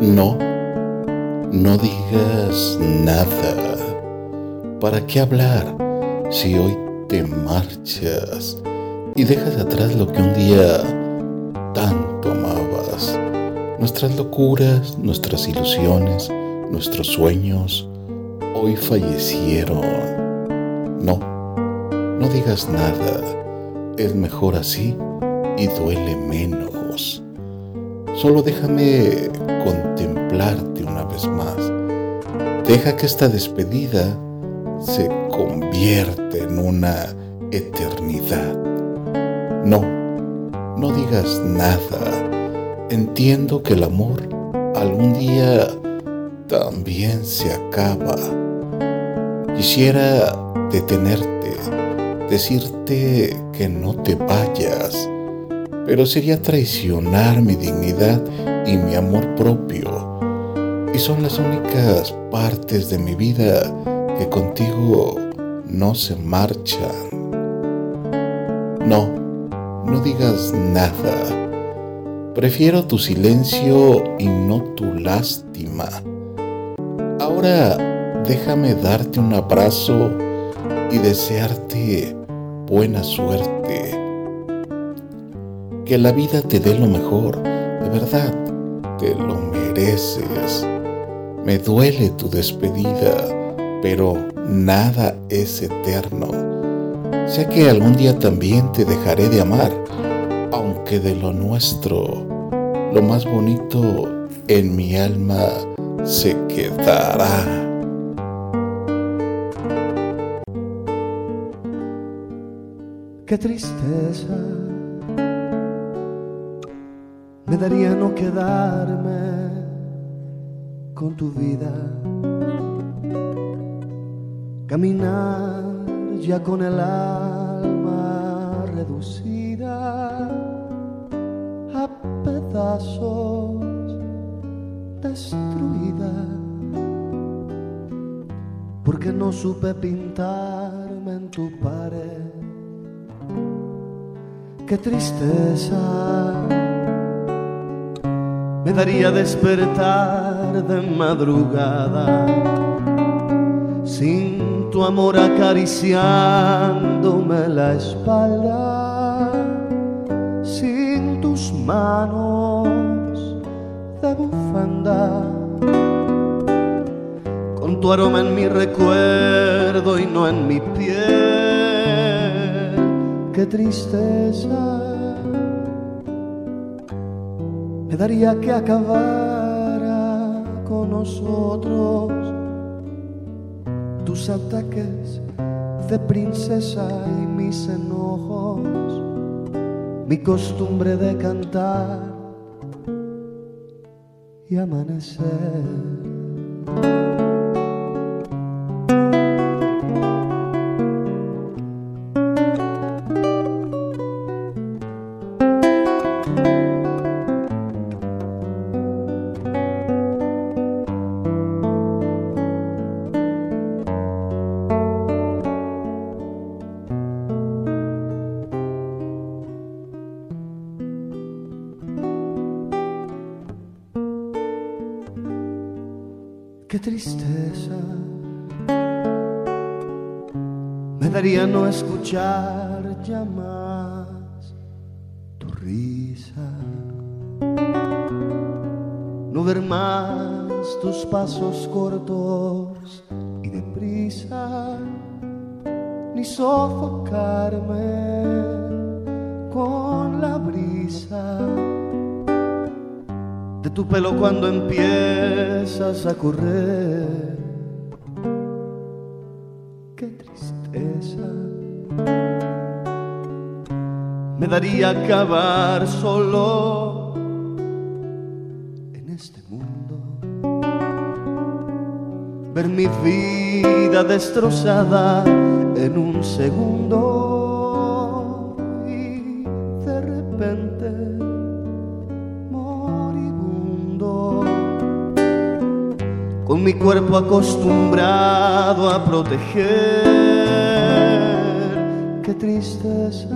No, no digas nada. ¿Para qué hablar si hoy te marchas y dejas atrás lo que un día tanto amabas? Nuestras locuras, nuestras ilusiones, nuestros sueños hoy fallecieron. No, no digas nada. Es mejor así y duele menos. Solo déjame contemplarte una vez más. Deja que esta despedida se convierta en una eternidad. No, no digas nada. Entiendo que el amor algún día también se acaba. Quisiera detenerte, decirte que no te vayas pero sería traicionar mi dignidad y mi amor propio. Y son las únicas partes de mi vida que contigo no se marchan. No, no digas nada. Prefiero tu silencio y no tu lástima. Ahora déjame darte un abrazo y desearte buena suerte que la vida te dé lo mejor, de verdad, te lo mereces. Me duele tu despedida, pero nada es eterno. Sé que algún día también te dejaré de amar, aunque de lo nuestro, lo más bonito en mi alma se quedará. Qué tristeza me daría no quedarme con tu vida. Caminar ya con el alma reducida a pedazos, destruida, porque no supe pintarme en tu pared. Qué tristeza me daría despertar de madrugada sin tu amor acariciándome la espalda, sin tus manos de bufanda, con tu aroma en mi recuerdo y no en mi piel. Qué tristeza me daría que acabara con nosotros tus ataques de princesa y mis enojos, mi costumbre de cantar y amanecer. Tristeza. Me daría no escuchar ya más tu risa, no ver más tus pasos cortos y deprisa, ni sofocarme con la brisa de tu pelo cuando empiezas a correr. Qué tristeza. Me daría acabar solo en este mundo. Ver mi vida destrozada en un segundo mi cuerpo acostumbrado a proteger. Qué tristeza.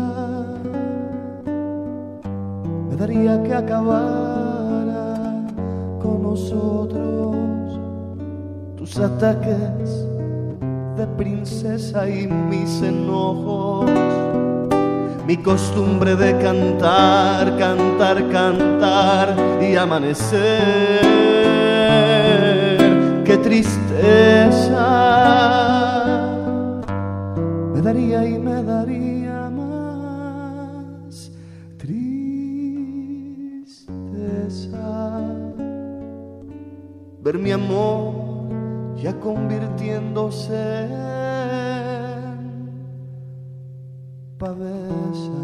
Me daría que acabara con nosotros, tus ataques de princesa y mis enojos, mi costumbre de cantar, cantar, cantar y amanecer, tristeza. Me daría y me daría más tristeza. Ver mi amor ya convirtiéndose en pavesa.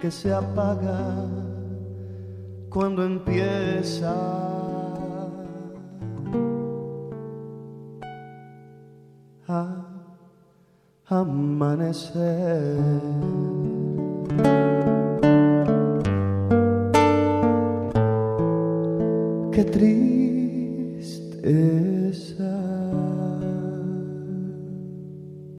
Que se apaga cuando empieza a amanecer. Qué triste